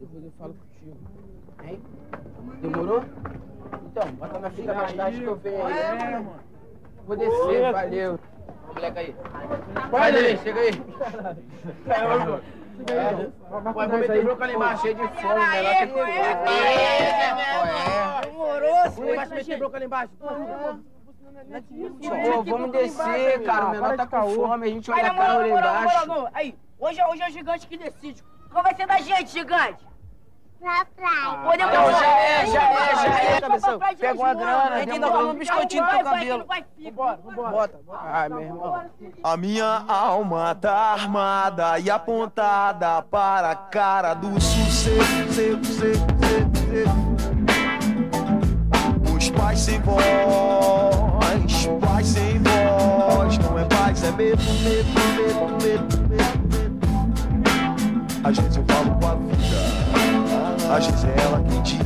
Depois eu falo contigo. Hein? Demorou? Então, bota na fita mais tarde que eu venho aí. É, mano. Vou descer, valeu. Moleque aí. Vai aí, chega aí. É, Vai, vou meter bronca lá embaixo, cheio de fome, né? Lá tem É. Demorou, Vai embaixo, meter bronca lá embaixo. Pô, Pô, vamos descer, cara. O menor tá com fome, a gente Vai, olha a na cara moral, lá na moral, na moral, embaixo. não. Aí, hoje, é- hoje é o gigante que decide. Qual vai ser da gente, gigante? Pra praia. Podemos Não, já é, já é, já é, cabeção. Pega uma grana, Ainda demorou. dá um biscoitinho no teu cabelo. Bota, Ai, meu irmão. A minha alma tá armada e apontada para a cara do sucesso. seco. Os pais sem voz, pais sem voz. Não é paz, é medo, medo, medo, vezes é ela quem diz.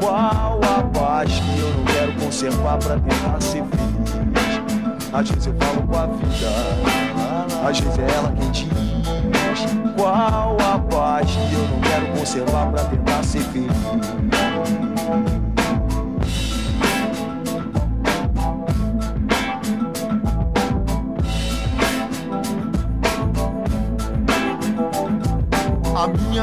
Qual a paz que eu não quero conservar pra tentar ser feliz? Às vezes eu falo com a vida, às vezes é ela quem diz. Qual a paz que eu não quero conservar pra tentar ser feliz?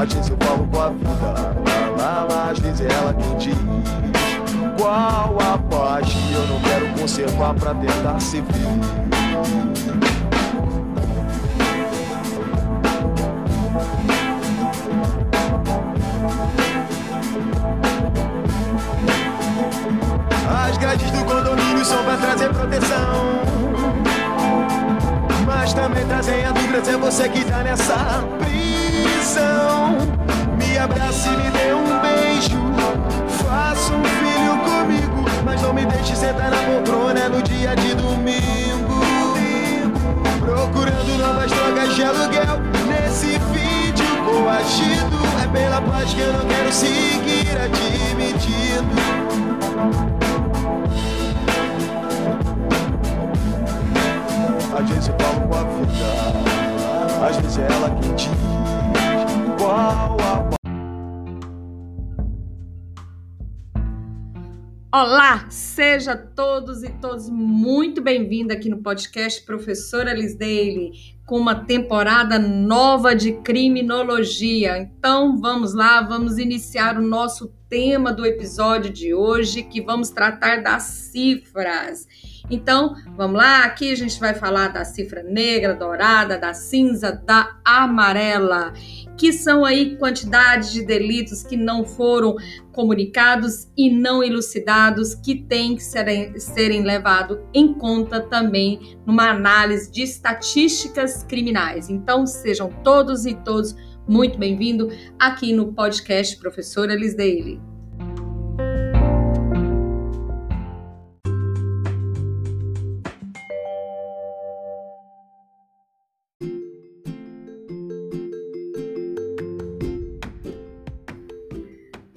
Às vezes eu falo com a vida, lá, lá, às vezes é ela quem diz. Qual a paz que eu não quero conservar pra tentar ser feliz? As grades do condomínio são pra trazer proteção. A é você que tá nessa prisão. Me abrace e me dê um beijo. Faça um filho comigo, mas não me deixe sentar na poltrona no dia de domingo. Procurando novas drogas de aluguel nesse vídeo coagido. É pela paz que eu não quero seguir admitindo. Vezes eu falo com a vida, às vezes ela quem diz qual a Olá, seja todos e todos muito bem-vindos aqui no podcast Professora Liz Daily, com uma temporada nova de criminologia. Então, vamos lá, vamos iniciar o nosso tema do episódio de hoje, que vamos tratar das cifras. Então, vamos lá, aqui a gente vai falar da cifra negra, dourada, da cinza, da amarela, que são aí quantidades de delitos que não foram comunicados e não elucidados, que têm que serem, serem levados em conta também numa análise de estatísticas criminais. Então, sejam todos e todos muito bem-vindos aqui no podcast Professora Liz Daily.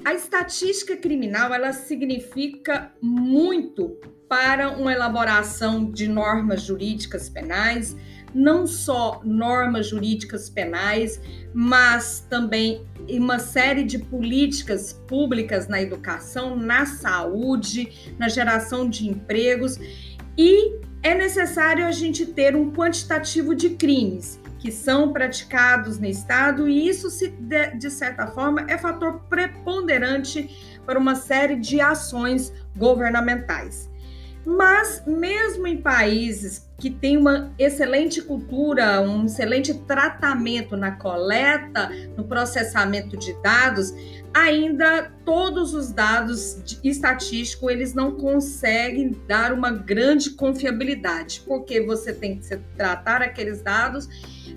A estatística criminal ela significa muito para uma elaboração de normas jurídicas penais, não só normas jurídicas penais, mas também uma série de políticas públicas na educação, na saúde, na geração de empregos. E é necessário a gente ter um quantitativo de crimes que são praticados no Estado, e isso, se de, de, certa forma, é fator preponderante para uma série de ações governamentais. Mas, mesmo em países que têm uma excelente cultura, um excelente tratamento na coleta, no processamento de dados, ainda todos os dados estatísticos eles não conseguem dar uma grande confiabilidade, porque você tem que tratar aqueles dados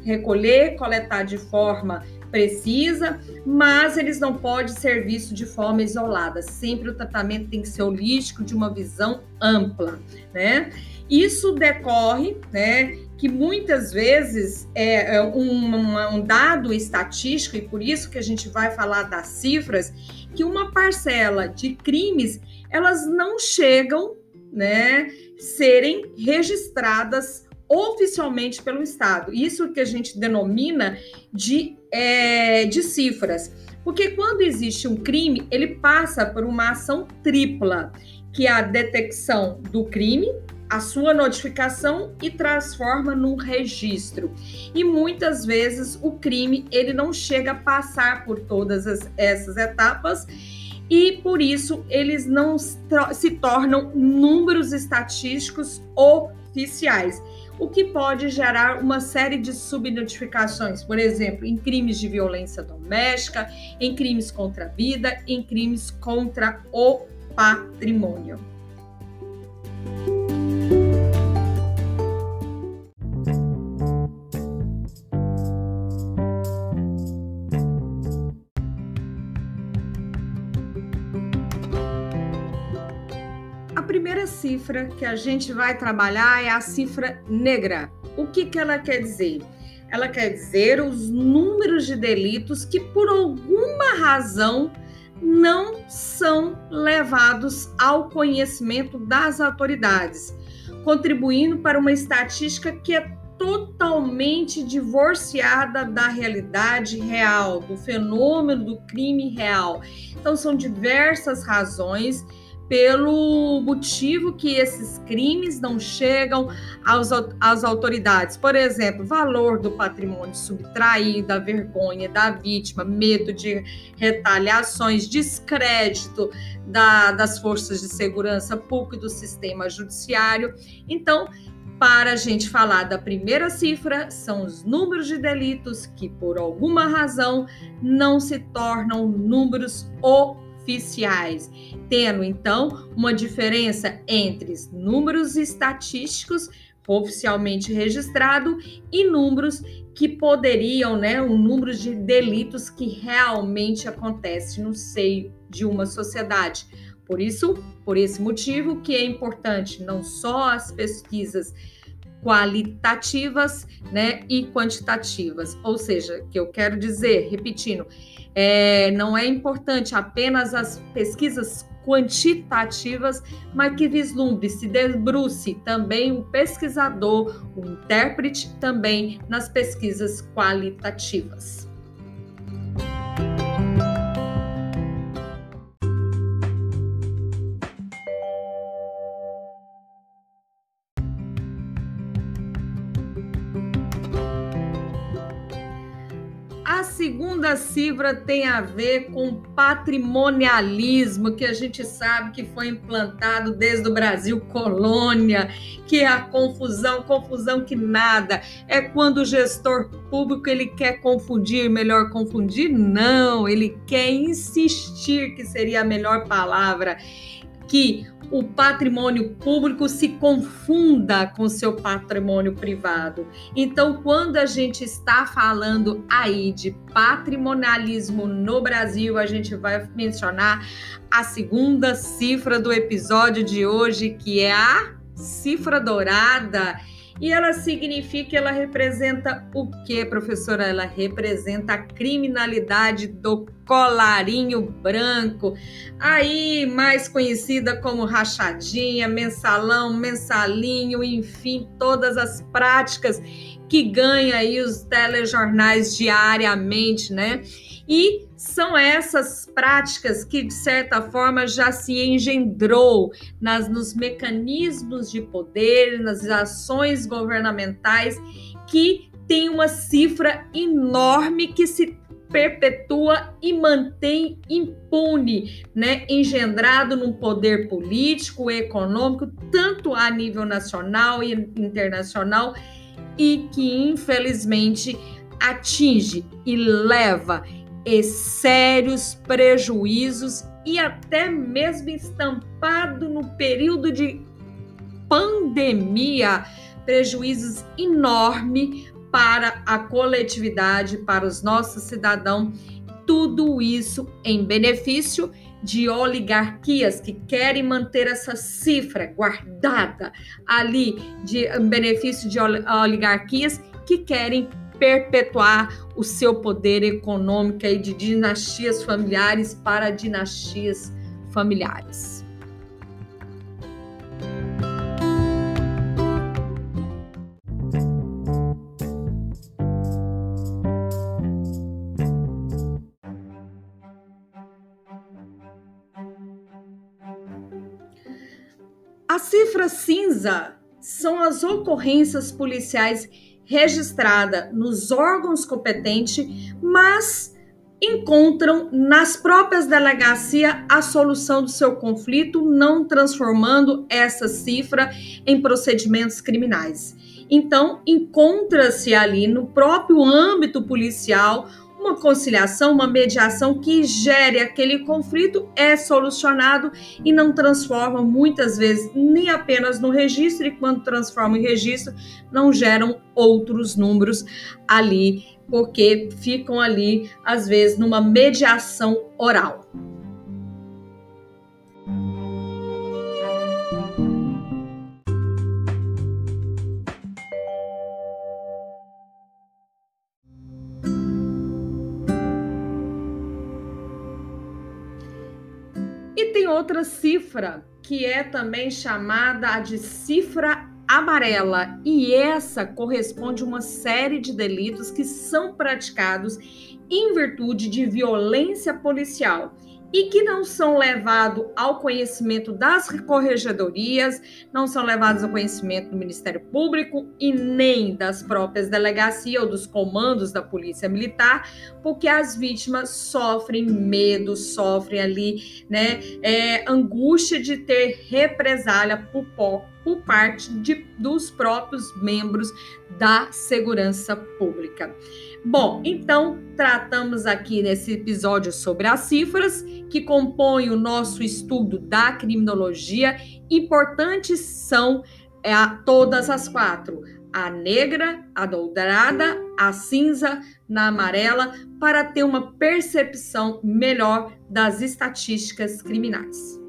recolher, coletar de forma precisa, mas eles não podem ser vistos de forma isolada. Sempre o tratamento tem que ser holístico, de uma visão ampla, né? Isso decorre, né, que muitas vezes é, é um, um, dado estatístico, e por isso que a gente vai falar das cifras, que uma parcela de crimes, elas não chegam, né, serem registradas oficialmente pelo Estado. Isso que a gente denomina de, é, de cifras. Porque quando existe um crime, ele passa por uma ação tripla, que é a detecção do crime, a sua notificação e transforma num registro. E muitas vezes o crime ele não chega a passar por todas as, essas etapas e por isso eles não se tornam números estatísticos oficiais, o que pode gerar uma série de subnotificações, por exemplo, em crimes de violência doméstica, em crimes contra a vida, em crimes contra o patrimônio. Cifra que a gente vai trabalhar é a cifra negra. O que, que ela quer dizer? Ela quer dizer os números de delitos que, por alguma razão, não são levados ao conhecimento das autoridades, contribuindo para uma estatística que é totalmente divorciada da realidade real, do fenômeno do crime real. Então, são diversas razões pelo motivo que esses crimes não chegam aos, às autoridades. Por exemplo, valor do patrimônio subtraído, a vergonha da vítima, medo de retaliações, descrédito da, das forças de segurança pública e do sistema judiciário. Então, para a gente falar da primeira cifra, são os números de delitos que, por alguma razão, não se tornam números oficiais oficiais, tendo então uma diferença entre números estatísticos oficialmente registrado e números que poderiam, né, um número de delitos que realmente acontece no seio de uma sociedade. Por isso, por esse motivo que é importante não só as pesquisas qualitativas, né, e quantitativas. Ou seja, que eu quero dizer, repetindo, é, não é importante apenas as pesquisas quantitativas, mas que vislumbre, se debruce também o pesquisador, o intérprete também nas pesquisas qualitativas. Segunda cifra tem a ver com patrimonialismo, que a gente sabe que foi implantado desde o Brasil colônia, que é a confusão, confusão que nada. É quando o gestor público ele quer confundir, melhor confundir? Não, ele quer insistir que seria a melhor palavra que o patrimônio público se confunda com seu patrimônio privado. Então, quando a gente está falando aí de patrimonialismo no Brasil, a gente vai mencionar a segunda cifra do episódio de hoje, que é a cifra dourada. E ela significa, ela representa o que, professora? Ela representa a criminalidade do colarinho branco, aí mais conhecida como rachadinha, mensalão, mensalinho, enfim, todas as práticas que ganha aí os telejornais diariamente, né? E são essas práticas que, de certa forma, já se engendrou nas, nos mecanismos de poder, nas ações governamentais, que tem uma cifra enorme que se perpetua e mantém impune, né, engendrado num poder político, econômico, tanto a nível nacional e internacional, e que infelizmente atinge e leva sérios prejuízos e até mesmo estampado no período de pandemia, prejuízos enormes para a coletividade, para os nossos cidadãos, tudo isso em benefício de oligarquias que querem manter essa cifra guardada ali de benefício de oligarquias que querem perpetuar o seu poder econômico e de dinastias familiares para dinastias familiares. A cifra cinza são as ocorrências policiais registradas nos órgãos competentes, mas encontram nas próprias delegacias a solução do seu conflito, não transformando essa cifra em procedimentos criminais. Então, encontra-se ali no próprio âmbito policial uma conciliação, uma mediação que gere aquele conflito é solucionado e não transforma muitas vezes nem apenas no registro, e quando transforma em registro, não geram outros números ali, porque ficam ali, às vezes, numa mediação oral. Tem outra cifra que é também chamada de cifra amarela, e essa corresponde a uma série de delitos que são praticados em virtude de violência policial e que não são levados ao conhecimento das corregedorias, não são levados ao conhecimento do Ministério Público e nem das próprias delegacias ou dos comandos da Polícia Militar, porque as vítimas sofrem medo, sofrem ali, né, é, angústia de ter represália por, por parte de, dos próprios membros da segurança pública. Bom, então tratamos aqui nesse episódio sobre as cifras que compõem o nosso estudo da criminologia. Importantes são é, todas as quatro: a negra, a dourada, a cinza, na amarela, para ter uma percepção melhor das estatísticas criminais.